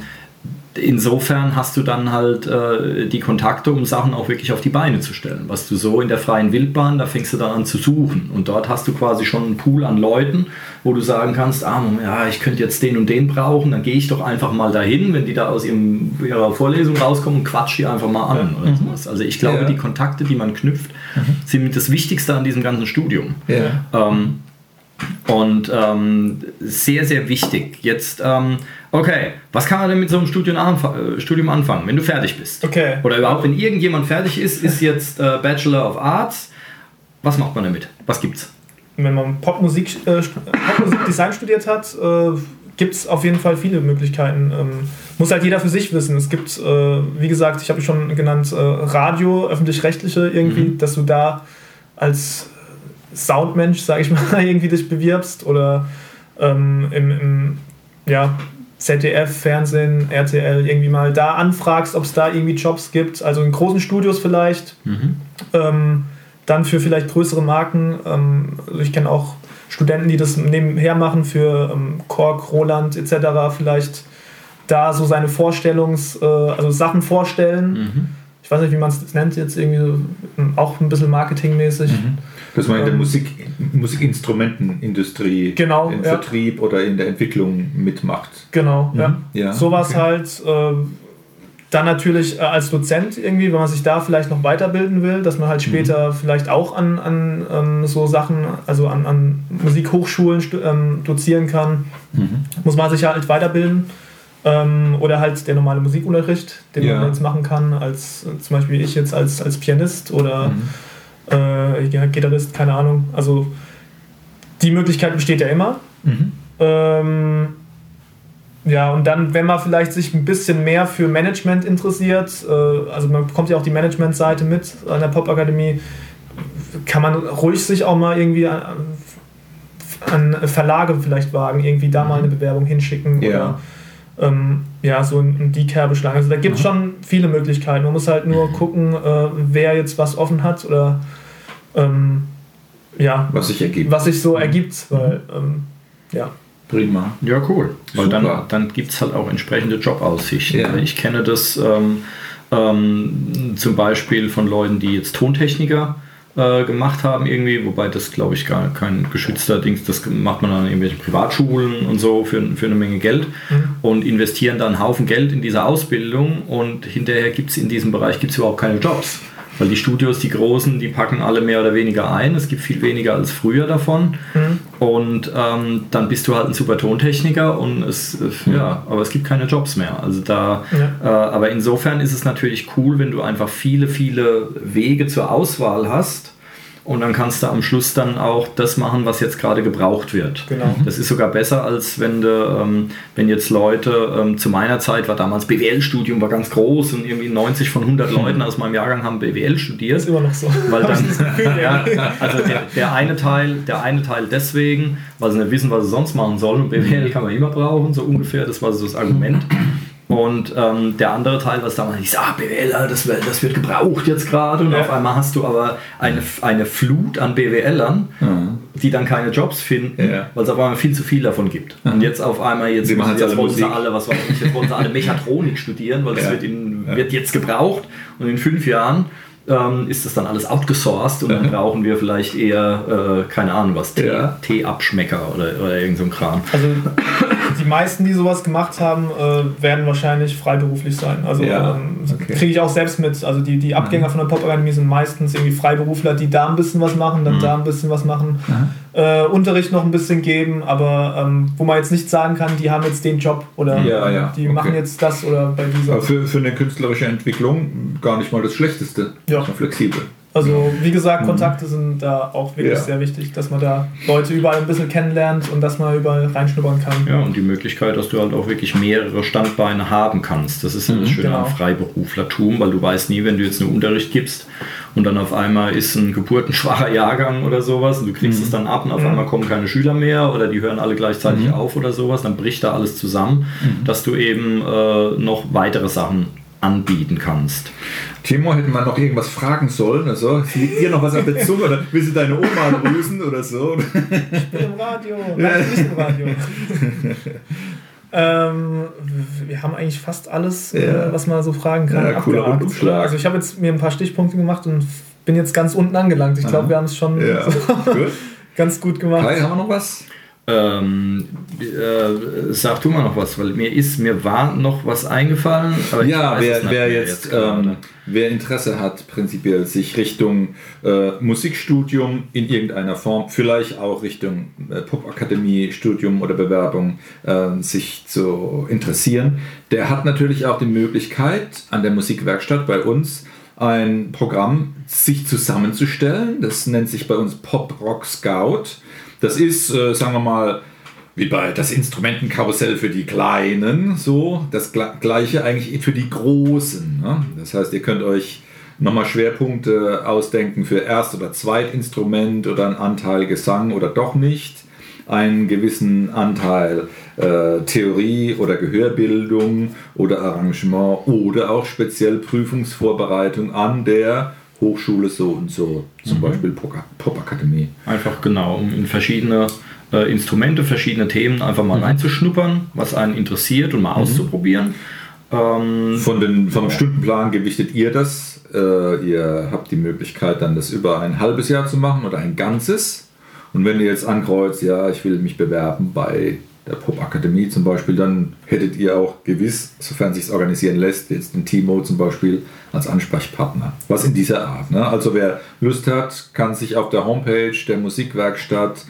insofern hast du dann halt äh, die Kontakte, um Sachen auch wirklich auf die Beine zu stellen. Was du so in der freien Wildbahn, da fängst du dann an zu suchen. Und dort hast du quasi schon einen Pool an Leuten, wo du sagen kannst, ah, ja, ich könnte jetzt den und den brauchen, dann gehe ich doch einfach mal dahin, wenn die da aus ihrem, ihrer Vorlesung rauskommen, quatsch die einfach mal an oder sowas. Also ich glaube, Ja. die Kontakte, die man knüpft, sind mit das Wichtigste an diesem ganzen Studium. Ja. Ähm, und ähm, sehr, sehr wichtig. Jetzt, ähm, okay, was kann man denn mit so einem Studium, anf- äh, Studium anfangen, wenn du fertig bist? Okay. Oder überhaupt, wenn irgendjemand fertig ist, ist jetzt äh, Bachelor of Arts. Was macht man damit? Was gibt's? wenn man Popmusik, äh, Popmusikdesign studiert hat, äh, gibt es auf jeden Fall viele Möglichkeiten. Ähm, muss halt jeder für sich wissen. Es gibt, äh, wie gesagt, ich habe schon genannt, äh, Radio, öffentlich-rechtliche irgendwie, dass du da als Soundmensch, sage ich mal, irgendwie dich bewirbst oder ähm, im, im ja, ZDF, Fernsehen, RTL irgendwie mal da anfragst, ob es da irgendwie Jobs gibt. Also in großen Studios vielleicht. Ähm, dann für vielleicht größere Marken. Ähm, also ich kenne auch Studenten, die das nebenher machen für ähm, Kork, Roland etc. Vielleicht da so seine Vorstellungs-, äh, also Sachen vorstellen. Ich weiß nicht, wie man es nennt, jetzt irgendwie so, ähm, auch ein bisschen marketingmäßig. Dass man in der Ähm, Musik, Musikinstrumentenindustrie Genau, im ja. Vertrieb oder in der Entwicklung mitmacht. Genau, ja. Ja, Sowas okay. halt. ähm, dann natürlich äh, als Dozent irgendwie, wenn man sich da vielleicht noch weiterbilden will, dass man halt später vielleicht auch an, an ähm, so Sachen, also an, an Musikhochschulen ähm, dozieren kann, muss man sich halt weiterbilden. Ähm, oder halt der normale Musikunterricht, den Ja. man jetzt machen kann, als äh, zum Beispiel ich jetzt als, als Pianist oder äh, Gitarrist, keine Ahnung. Also die Möglichkeit besteht ja immer. Ähm, ja, und dann, wenn man vielleicht sich ein bisschen mehr für Management interessiert, äh, also man bekommt ja auch die Management-Seite mit an der Popakademie, kann man ruhig sich auch mal irgendwie an, an Verlage vielleicht wagen, irgendwie da mal eine Bewerbung hinschicken Ja. oder ähm, ja, so in, in die Kerbe schlagen. Also da gibt es schon viele Möglichkeiten. Man muss halt nur gucken, äh, wer jetzt was offen hat oder ähm, ja, Was sich ergibt. was sich so ergibt, weil ähm, ja. Prima. Ja, cool. Weil Super. dann, dann gibt es halt auch entsprechende Jobaussichten. Ja. Ich kenne das ähm, ähm, zum Beispiel von Leuten, die jetzt Tontechniker äh, gemacht haben irgendwie, wobei das glaube ich gar kein geschützter Dings, das macht man dann in irgendwelchen Privatschulen und so für, für eine Menge Geld und investieren dann einen Haufen Geld in diese Ausbildung und hinterher gibt es in diesem Bereich gibt's überhaupt keine Jobs. Weil die Studios, die großen, die packen alle mehr oder weniger ein. Es gibt viel weniger als früher davon. Und ähm, dann bist du halt ein super Tontechniker und es, äh, ja, aber es gibt keine Jobs mehr. Also da, äh, aber insofern ist es natürlich cool, wenn du einfach viele, viele Wege zur Auswahl hast. Und dann kannst du am Schluss dann auch das machen, was jetzt gerade gebraucht wird. Genau. Das ist sogar besser, als wenn, du, ähm, wenn jetzt Leute, ähm, zu meiner Zeit war damals BWL-Studium war ganz groß und irgendwie 90 von 100 Leuten aus meinem Jahrgang haben BWL studiert. Ist immer noch so. Weil dann, das ja, also der, der, eine Teil, der eine Teil deswegen, weil sie nicht wissen, was sie sonst machen sollen. Und BWL kann man immer brauchen, so ungefähr. Das war so das Argument. Und ähm, der andere Teil, was damals hieß, ah, BWL, das, wird- das wird gebraucht jetzt gerade. Und Ja. auf einmal hast du aber eine, eine Flut an BWLern, die dann keine Jobs finden, Ja. weil es auf einmal viel zu viel davon gibt. Und jetzt auf einmal, jetzt, jetzt jetzt alle wollen sie alle, was weiß ich, jetzt wollen sie alle Mechatronik studieren, weil das Ja. wird, in, wird jetzt gebraucht. Und in fünf Jahren ähm, ist das dann alles outgesourced und dann brauchen wir vielleicht eher, äh, keine Ahnung was, Tee. Teeabschmecker oder, oder irgend so ein Kram. Also die meisten, die sowas gemacht haben, äh, werden wahrscheinlich freiberuflich sein. Also Ja, ähm, okay. kriege ich auch selbst mit. Also die, die Abgänger von der Popakademie sind meistens irgendwie Freiberufler, die da ein bisschen was machen, dann da ein bisschen was machen, äh, Unterricht noch ein bisschen geben, aber ähm, wo man jetzt nicht sagen kann, die haben jetzt den Job oder Ja, ja, die okay. machen jetzt das oder bei dieser. Aber für, für eine künstlerische Entwicklung gar nicht mal das Schlechteste. Ja. Flexibel. Also wie gesagt, Kontakte sind da auch wirklich Ja. sehr wichtig, dass man da Leute überall ein bisschen kennenlernt und dass man überall reinschnuppern kann. Ja, und die Möglichkeit, dass du halt auch wirklich mehrere Standbeine haben kannst. Das ist ja das Schöne genau. am Freiberuflertum, weil du weißt nie, wenn du jetzt einen Unterricht gibst und dann auf einmal ist ein geburtenschwacher Jahrgang oder sowas und du kriegst es dann ab und auf einmal kommen keine Schüler mehr oder die hören alle gleichzeitig auf oder sowas, dann bricht da alles zusammen, dass du eben äh, noch weitere Sachen anbieten kannst. Timo, hätten wir noch irgendwas fragen sollen? Also, liegt dir noch was auf der Zunge? Oder willst du deine Oma grüßen oder so? Ich bin im Radio. Nein, ich bin nicht im Radio. ähm, wir haben eigentlich fast alles, Ja. äh, was man so fragen kann. Ja, cooler abgehakt. Rundumschlag. Also ich habe jetzt mir ein paar Stichpunkte gemacht und bin jetzt ganz unten angelangt. Ich glaube, wir haben es schon Ja. so Gut. ganz gut gemacht. Kai, haben wir noch was? Ähm, äh, sag du mal noch was, weil mir ist, mir war noch was eingefallen. Ja, wer, wer jetzt, gerade. ähm, wer Interesse hat, prinzipiell sich Richtung äh, Musikstudium in irgendeiner Form, vielleicht auch Richtung äh, Popakademie-Studium oder Bewerbung äh, sich zu interessieren, der hat natürlich auch die Möglichkeit, an der Musikwerkstatt bei uns ein Programm sich zusammenzustellen. Das nennt sich bei uns Pop Rock Scout. Das ist, äh, sagen wir mal, wie bei das Instrumentenkarussell für die Kleinen, so das Gle- gleiche eigentlich für die Großen. Ne? Das heißt, ihr könnt euch nochmal Schwerpunkte ausdenken für Erst- oder Zweitinstrument oder einen Anteil Gesang oder doch nicht, einen gewissen Anteil äh, Theorie oder Gehörbildung oder Arrangement oder auch speziell Prüfungsvorbereitung an der Hochschule so und so, zum Beispiel Pop- Popakademie. Einfach genau, um in verschiedene äh, Instrumente, verschiedene Themen einfach Mhm. mal reinzuschnuppern, was einen interessiert und mal auszuprobieren. Ähm, Von den, vom Stundenplan gewichtet ihr das. Äh, ihr habt die Möglichkeit, dann das über ein halbes Jahr zu machen oder ein ganzes. Und wenn ihr jetzt ankreuzt, ja, ich will mich bewerben bei der Popakademie zum Beispiel, dann hättet ihr auch gewiss, sofern sich organisieren lässt, jetzt den Timo zum Beispiel als Ansprechpartner. Was in dieser Art. Ne? Also wer Lust hat, kann sich auf der Homepage der Musikwerkstatt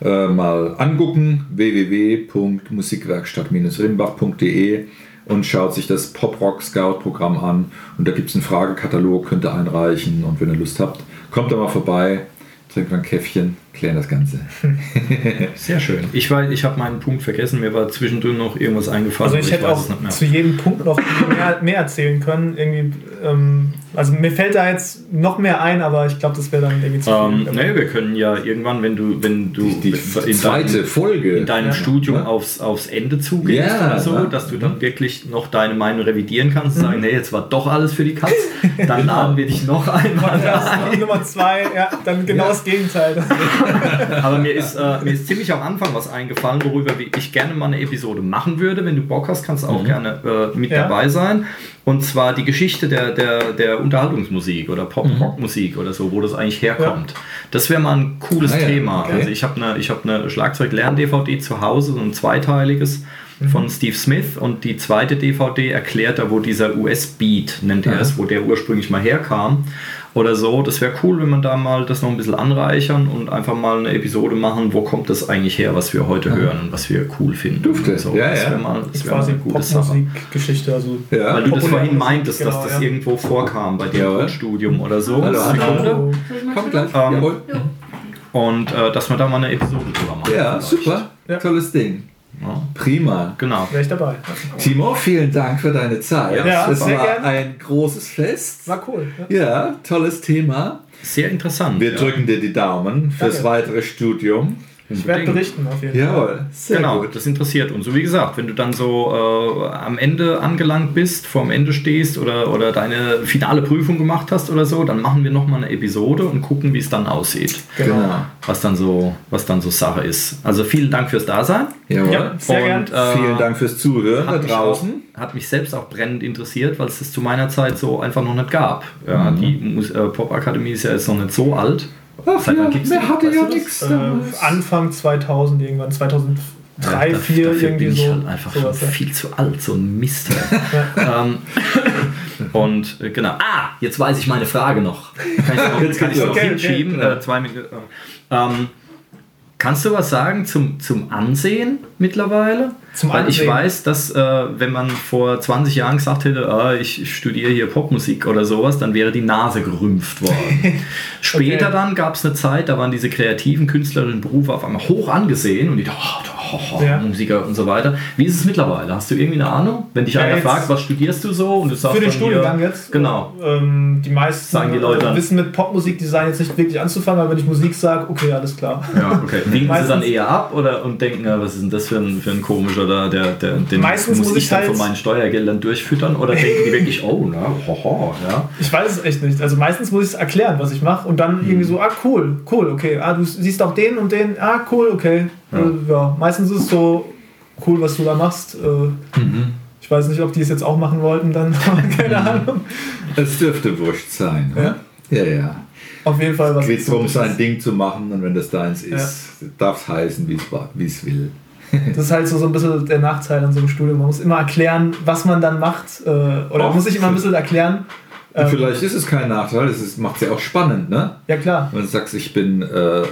äh, mal angucken, www.musikwerkstatt-rimbach.de und schaut sich das Pop Rock Scout Programm an und da gibt es einen Fragekatalog, könnt ihr einreichen und wenn ihr Lust habt, kommt da mal vorbei. trinken wir ein Käffchen, klären das Ganze. Sehr schön. Ich, weiß, ich habe meinen Punkt vergessen, mir war zwischendrin noch irgendwas eingefallen. Also ich aber hätte auch es nicht mehr. zu jedem Punkt noch mehr, mehr erzählen können. Irgendwie, ähm, also mir fällt da jetzt noch mehr ein, aber ich glaube, das wäre dann irgendwie zu Ähm, viel. nee, wir können ja irgendwann, wenn du, wenn du Die, die in, zweite deinem, Folge. in deinem Ja. Studium Ja. aufs, aufs Ende zugehst Ja, oder so, ja. dass du dann wirklich noch deine Meinung revidieren kannst und Mhm. sagen, nee, jetzt war doch alles für die Katz, dann laden wir dich noch einmal Podcast ein. Nummer zwei, ja, dann genau Ja. das Gegenteil. Aber mir ist, äh, mir ist ziemlich am Anfang was eingefallen, worüber ich gerne mal eine Episode machen würde. Wenn du Bock hast, kannst du auch gerne äh, mit Ja. dabei sein. Und zwar die Geschichte der, der, der Unterhaltungsmusik oder Pop-Rock-Musik oder so, wo das eigentlich herkommt. Das wäre mal ein cooles Ah ja, Thema. okay. Also ich habe eine ich hab eine Schlagzeug-Lern-DVD zu Hause, so ein zweiteiliges von Steve Smith und die zweite DVD erklärt da, wo dieser US-Beat, nennt er Aha. es, wo der ursprünglich mal herkam oder so. Das wäre cool, wenn man da mal das noch ein bisschen anreichern und einfach mal eine Episode machen, wo kommt das eigentlich her, was wir heute hören und was wir cool finden. Dufte. Und So. Ja, das ja. wäre mal, das wär mal Quasi eine gute Sache. Popmusikgeschichte. Also Ja. Weil du das vorhin meintest, dass genau, das ja. irgendwo vorkam bei dir im Studium oder so. Hallo, Sekunde. hallo. Kommt gleich. Ähm. Und äh, dass wir da mal eine Episode drüber machen. Ja, super. Ja. Tolles Ding. Ja, Prima. genau. wäre ich dabei. Timo, vielen Dank für deine Zeit. Ja, es sehr war gern. ein großes Fest. War cool. Ja. Ja, tolles Thema. Sehr interessant. Wir ja. drücken dir die Daumen fürs Danke. weitere Studium. Ich werde berichten auf jeden Fall. Jawohl, sehr genau, gut. das interessiert uns. So wie gesagt, wenn du dann so äh, am Ende angelangt bist, vorm Ende stehst oder, oder deine finale Prüfung gemacht hast oder so, dann machen wir nochmal eine Episode und gucken, wie es dann aussieht. Genau. Was dann so, was dann so Sache ist. Also vielen Dank fürs Dasein. Jawohl. Ja, sehr gern. Und, äh, Vielen Dank fürs Zuhören da hat mich, draußen. auch, hat mich selbst auch brennend interessiert, weil es das zu meiner Zeit so einfach noch nicht gab. Ja, Mhm. Die äh, Popakademie ist ja jetzt noch nicht so alt. Ach Seit ja, gibt's wer die? hatte ja nichts Äh. Anfang 2000 irgendwann, 2003, Ja, da- 2004 dafür irgendwie bin ich so. halt einfach schon ja. viel zu alt, so ein Mist. ähm, und äh, genau. Ah, jetzt weiß ich meine Frage noch. Kann ich noch, Jetzt kann ich noch. Okay, hinschieben? okay. Äh, zwei Minuten. Ähm, kannst du was sagen zum, zum Ansehen mittlerweile? Zum Weil ich weiß, dass äh, wenn man vor 20 Jahren gesagt hätte, ah, ich, ich studiere hier Popmusik oder sowas, dann wäre die Nase gerümpft worden. Später Okay. dann gab es eine Zeit, da waren diese kreativen künstlerischen Berufe auf einmal hoch angesehen und die dachten, oh, oh, oh, Ja. Musiker und so weiter. Wie ist es mittlerweile? Hast du irgendwie eine Ahnung? Wenn dich Ja, einer fragt, was studierst du so und du sagst Für den hier- Studiengang jetzt? Genau. Ähm, die meisten Sagen die Leute äh, wissen mit Popmusikdesign jetzt nicht wirklich anzufangen, aber wenn ich Musik sage, okay, alles klar. Ja, okay. Winken sie Meistens- dann eher ab oder und denken, ja, was ist denn das für ein, für ein komischer da, der, der, den Meistens muss muss ich dann halt- von meinen Steuergeldern durchfüttern oder denken die wirklich, oh, na, hoho, ja. Ich weiß es echt nicht. Also meistens muss ich es erklären, was ich mache und dann Hm. irgendwie so, ah cool, cool, okay. Ah, du siehst auch den und den, ah cool, okay. Ja. Ja, äh, ja. meistens ist es so cool, was du da machst. Äh, Mhm. Ich weiß nicht, ob die es jetzt auch machen wollten, dann keine Ahnung. Es dürfte wurscht sein. ne? Ja, ja. Auf jeden Fall was. Es geht darum, sein Ding zu machen und wenn das deins ist, darf es heißen, wie es will. Das ist halt so, so ein bisschen der Nachteil an so einem Studium. Man muss immer erklären, was man dann macht. Äh, oder Och, muss sich immer ein bisschen erklären. Ähm, vielleicht ist es kein Nachteil, es macht es ja auch spannend, ne? Ja, klar. Wenn du sagst, ich bin äh, äh,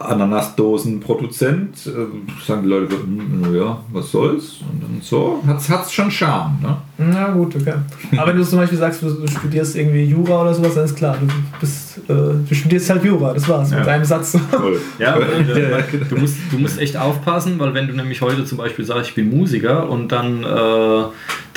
Ananasdosenproduzent, äh, sagen die Leute, hm, ja, was soll's? Und dann so, hat's, hat's schon Charme, ne? Na gut, okay. Aber wenn du zum Beispiel sagst, du, du studierst irgendwie Jura oder sowas, dann ist klar, du, bist, äh, du studierst halt Jura, das war's, Ja. mit einem Satz. Toll. Ja, und, äh, Ja, du, musst, du musst echt aufpassen, weil wenn du nämlich heute zum Beispiel sagst, ich bin Musiker und dann, äh,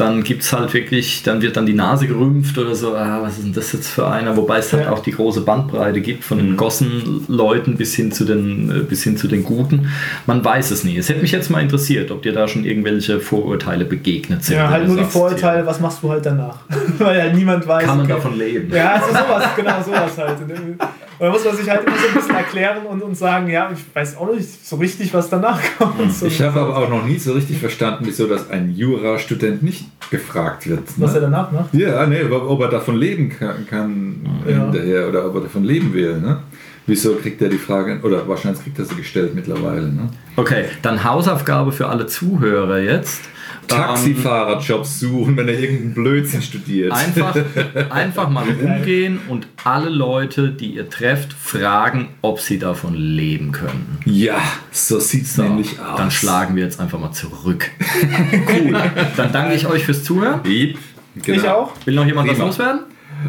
dann gibt es halt wirklich, dann wird dann die Nase gerümpft oder so, ah, was ist denn das jetzt für einer? Wobei es halt Ja. auch die große Bandbreite gibt, von den Gossenleuten bis hin zu den, äh, bis hin zu den Guten. Man weiß es nie. Es hätte mich jetzt mal interessiert, ob dir da schon irgendwelche Vorurteile begegnet sind. Ja, halt nur die Vorurteile, was machst du halt danach? Weil halt niemand weiß. ja, Kann man okay. davon leben? Ja, also sowas, genau sowas halt. Und da muss man sich halt immer so ein bisschen erklären und, und sagen, ja, ich weiß auch nicht so richtig, was danach kommt. So, Ich habe aber auch noch nie so richtig verstanden, wieso das ein Jurastudent nicht gefragt wird. was er Ne? danach macht. Ja, nee, ob, ob er davon leben kann, kann Ja. hinterher oder ob er davon leben will. Ne? Wieso kriegt er die Frage, oder wahrscheinlich kriegt er sie gestellt mittlerweile. Ne? Okay, dann Hausaufgabe für alle Zuhörer jetzt. Ähm, Taxifahrerjobs suchen, wenn er irgendeinen Blödsinn studiert. Einfach, einfach mal rumgehen und alle Leute, die ihr trefft, fragen, ob sie davon leben können. Ja, so sieht's So, nämlich aus. dann schlagen wir jetzt einfach mal zurück. cool. Dann danke ich euch fürs Zuhören. Genau. Ich auch. Will noch jemand was Prima. loswerden?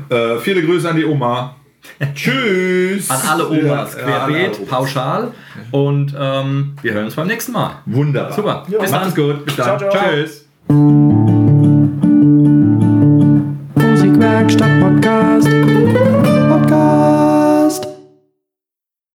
Äh, viele Grüße an die Oma. Tschüss. An alle Omas, ja, querbeet, ja, pauschal. Und ähm, wir hören uns beim nächsten Mal. Wunderbar. Super. Ja, Bis dann. gut. Bis dann. Ciao, ciao. Tschüss. Musikwerkstatt